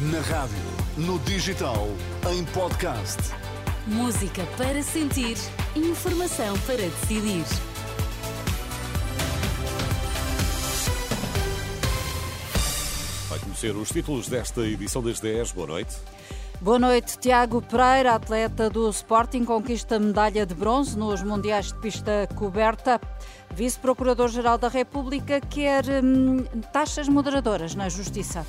Na rádio, no digital, em podcast. Música para sentir, informação para decidir. Vai conhecer os títulos desta edição das 10. Boa noite. Boa noite. Tiago Pereira, atleta do Sporting, conquista medalha de bronze nos Mundiais de Pista Coberta. Vice-Procurador-Geral da República quer hum, taxas moderadoras na Justiça.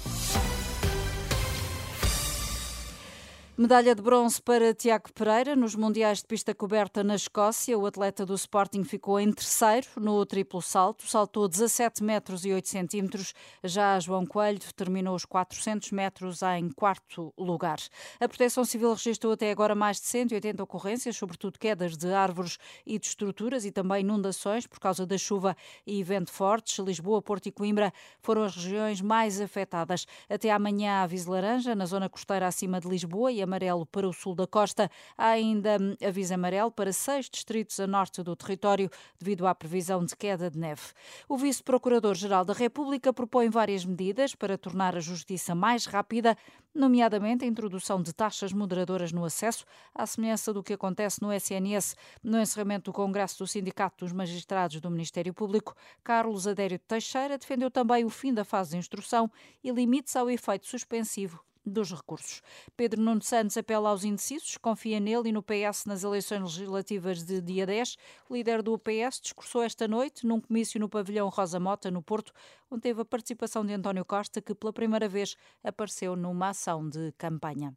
Medalha de bronze para Tiago Pereira nos Mundiais de Pista Coberta na Escócia. O atleta do Sporting ficou em terceiro no triplo salto, saltou 17 metros e 8 centímetros. Já João Coelho terminou os 400 metros em quarto lugar. A Proteção Civil registrou até agora mais de 180 ocorrências, sobretudo quedas de árvores e de estruturas e também inundações por causa da chuva e vento fortes. Lisboa, Porto e Coimbra foram as regiões mais afetadas. Até amanhã, aviso laranja na zona costeira acima de Lisboa e a amarelo para o sul da costa. Há ainda aviso amarelo para seis distritos a norte do território, devido à previsão de queda de neve. O vice-procurador-geral da República propõe várias medidas para tornar a justiça mais rápida, nomeadamente a introdução de taxas moderadoras no acesso, à semelhança do que acontece no SNS. No encerramento do Congresso do Sindicato dos Magistrados do Ministério Público, Carlos Adério Teixeira defendeu também o fim da fase de instrução e limites ao efeito suspensivo dos recursos. Pedro Nuno Santos apela aos indecisos, confia nele e no PS nas eleições legislativas de dia 10. O líder do PS discursou esta noite num comício no pavilhão Rosa Mota, no Porto, onde teve a participação de António Costa, que pela primeira vez apareceu numa ação de campanha.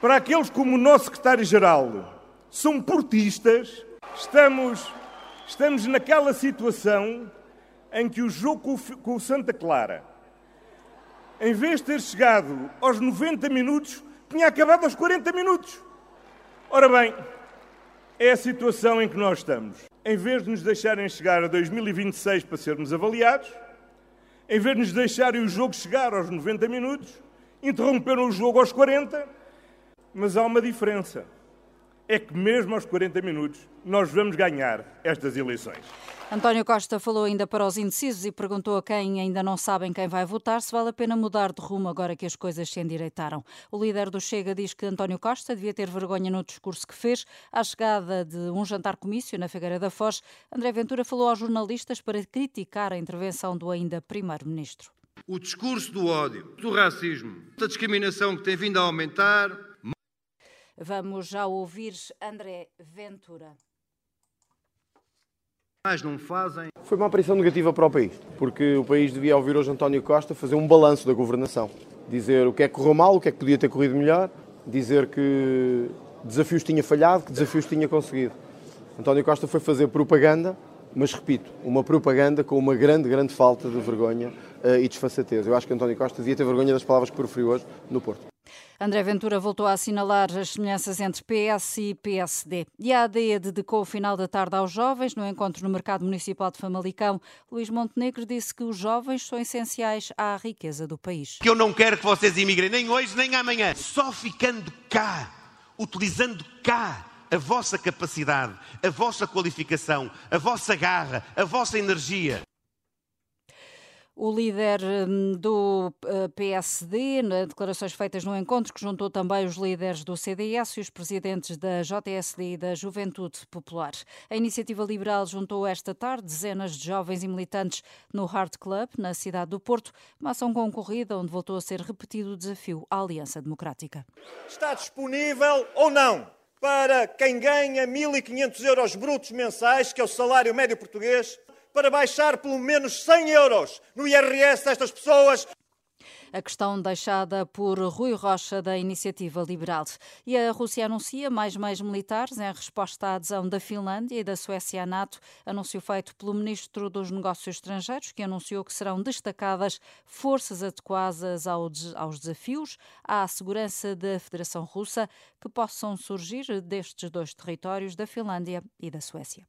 Para aqueles como o nosso secretário-geral são portistas, estamos, estamos naquela situação em que o jogo com o Santa Clara em vez de ter chegado aos 90 minutos, tinha acabado aos 40 minutos. Ora bem, é a situação em que nós estamos. Em vez de nos deixarem chegar a 2026 para sermos avaliados, em vez de nos deixarem o jogo chegar aos 90 minutos, interromperam o jogo aos 40, mas há uma diferença. É que mesmo aos 40 minutos nós vamos ganhar estas eleições. António Costa falou ainda para os indecisos e perguntou a quem ainda não sabem quem vai votar se vale a pena mudar de rumo agora que as coisas se endireitaram. O líder do Chega diz que António Costa devia ter vergonha no discurso que fez à chegada de um jantar-comício na Figueira da Foz. André Ventura falou aos jornalistas para criticar a intervenção do ainda primeiro-ministro. O discurso do ódio, do racismo, da discriminação que tem vindo a aumentar. Vamos já ouvir André Ventura mais não fazem. Foi uma aparição negativa para o país, porque o país devia ouvir hoje António Costa fazer um balanço da governação. Dizer o que é que correu mal, o que é que podia ter corrido melhor, dizer que desafios tinha falhado, que desafios tinha conseguido. António Costa foi fazer propaganda, mas repito, uma propaganda com uma grande, grande falta de vergonha uh, e desfaçatez. Eu acho que António Costa devia ter vergonha das palavras que proferiu hoje no Porto. André Ventura voltou a assinalar as semelhanças entre PS e PSD. E a AD dedicou o final da tarde aos jovens no encontro no Mercado Municipal de Famalicão. Luís Montenegro disse que os jovens são essenciais à riqueza do país. Que eu não quero que vocês imigrem nem hoje nem amanhã. Só ficando cá, utilizando cá a vossa capacidade, a vossa qualificação, a vossa garra, a vossa energia. O líder hum, do eh, PSD, declarações feitas no encontro que juntou também os líderes do CDS e os presidentes da JSD e da Juventude Popular. A iniciativa liberal juntou esta tarde dezenas de jovens e militantes no Heart Club, na cidade do Porto, uma ação concorrida onde voltou a ser repetido o desafio à Aliança Democrática. Está disponível ou não para quem ganha 1.500 euros brutos mensais, que é o salário médio português, para baixar pelo menos 100 euros no IRS destas pessoas. A questão deixada por Rui Rocha da Iniciativa Liberal. E a Rússia anuncia mais meios militares em resposta à adesão da Finlândia e da Suécia à NATO, anúncio feito pelo Ministro dos Negócios Estrangeiros, que anunciou que serão destacadas forças adequadas aos desafios à segurança da Federação Russa que possam surgir destes dois territórios, da Finlândia e da Suécia.